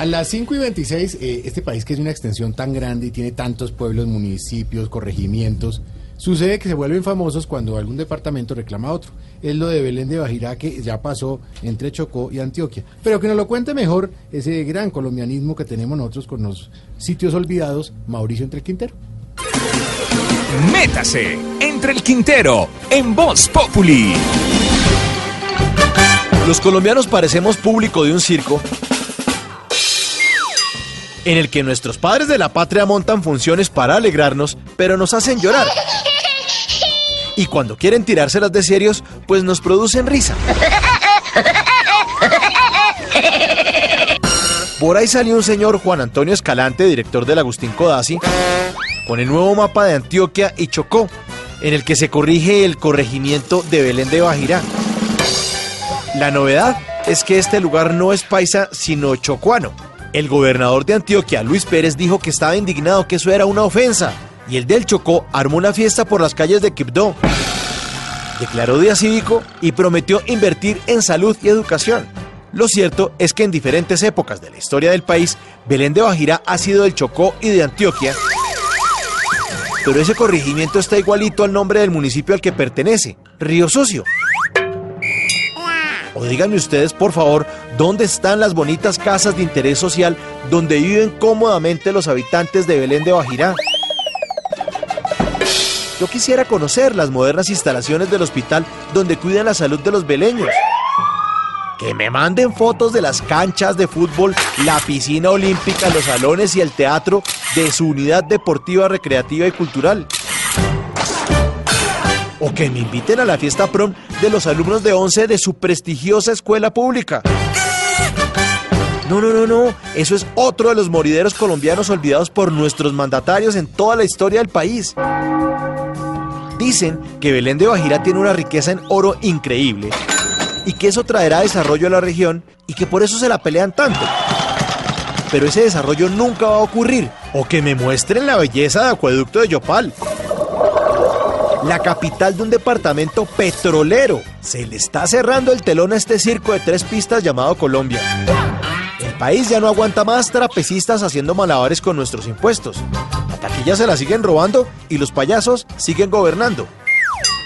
A las 5 y 26, eh, este país que es una extensión tan grande y tiene tantos pueblos, municipios, corregimientos, sucede que se vuelven famosos cuando algún departamento reclama a otro. Es lo de Belén de Bajirá que ya pasó entre Chocó y Antioquia. Pero que nos lo cuente mejor ese gran colombianismo que tenemos nosotros con los sitios olvidados, Mauricio Entre el Quintero. Métase entre el Quintero en Voz Populi. Los colombianos parecemos público de un circo en el que nuestros padres de la patria montan funciones para alegrarnos, pero nos hacen llorar. Y cuando quieren tirárselas de serios, pues nos producen risa. Por ahí salió un señor Juan Antonio Escalante, director del Agustín Codazzi, con el nuevo mapa de Antioquia y Chocó, en el que se corrige el corregimiento de Belén de Bajirá. La novedad es que este lugar no es paisa, sino chocuano. El gobernador de Antioquia, Luis Pérez, dijo que estaba indignado que eso era una ofensa. Y el del Chocó armó una fiesta por las calles de Quibdó. Declaró día cívico y prometió invertir en salud y educación. Lo cierto es que en diferentes épocas de la historia del país, Belén de Bajirá ha sido del Chocó y de Antioquia. Pero ese corregimiento está igualito al nombre del municipio al que pertenece, Río Sucio. O díganme ustedes, por favor, dónde están las bonitas casas de interés social donde viven cómodamente los habitantes de Belén de Bajirá. Yo quisiera conocer las modernas instalaciones del hospital donde cuidan la salud de los beleños. Que me manden fotos de las canchas de fútbol, la piscina olímpica, los salones y el teatro de su unidad deportiva, recreativa y cultural. O que me inviten a la fiesta prom de los alumnos de 11 de su prestigiosa escuela pública. No, no, no, no. Eso es otro de los morideros colombianos olvidados por nuestros mandatarios en toda la historia del país. Dicen que Belén de Bajira tiene una riqueza en oro increíble y que eso traerá desarrollo a la región y que por eso se la pelean tanto. Pero ese desarrollo nunca va a ocurrir. O que me muestren la belleza de Acueducto de Yopal la capital de un departamento petrolero. Se le está cerrando el telón a este circo de tres pistas llamado Colombia. El país ya no aguanta más trapecistas haciendo malabares con nuestros impuestos. La taquilla se la siguen robando y los payasos siguen gobernando.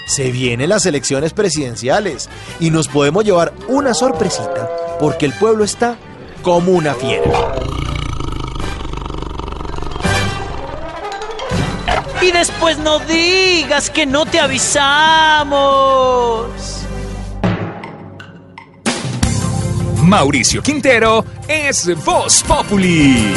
Se vienen las elecciones presidenciales y nos podemos llevar una sorpresita porque el pueblo está como una fiera. Y después no digas que no te avisamos. Mauricio Quintero es Voz Populi.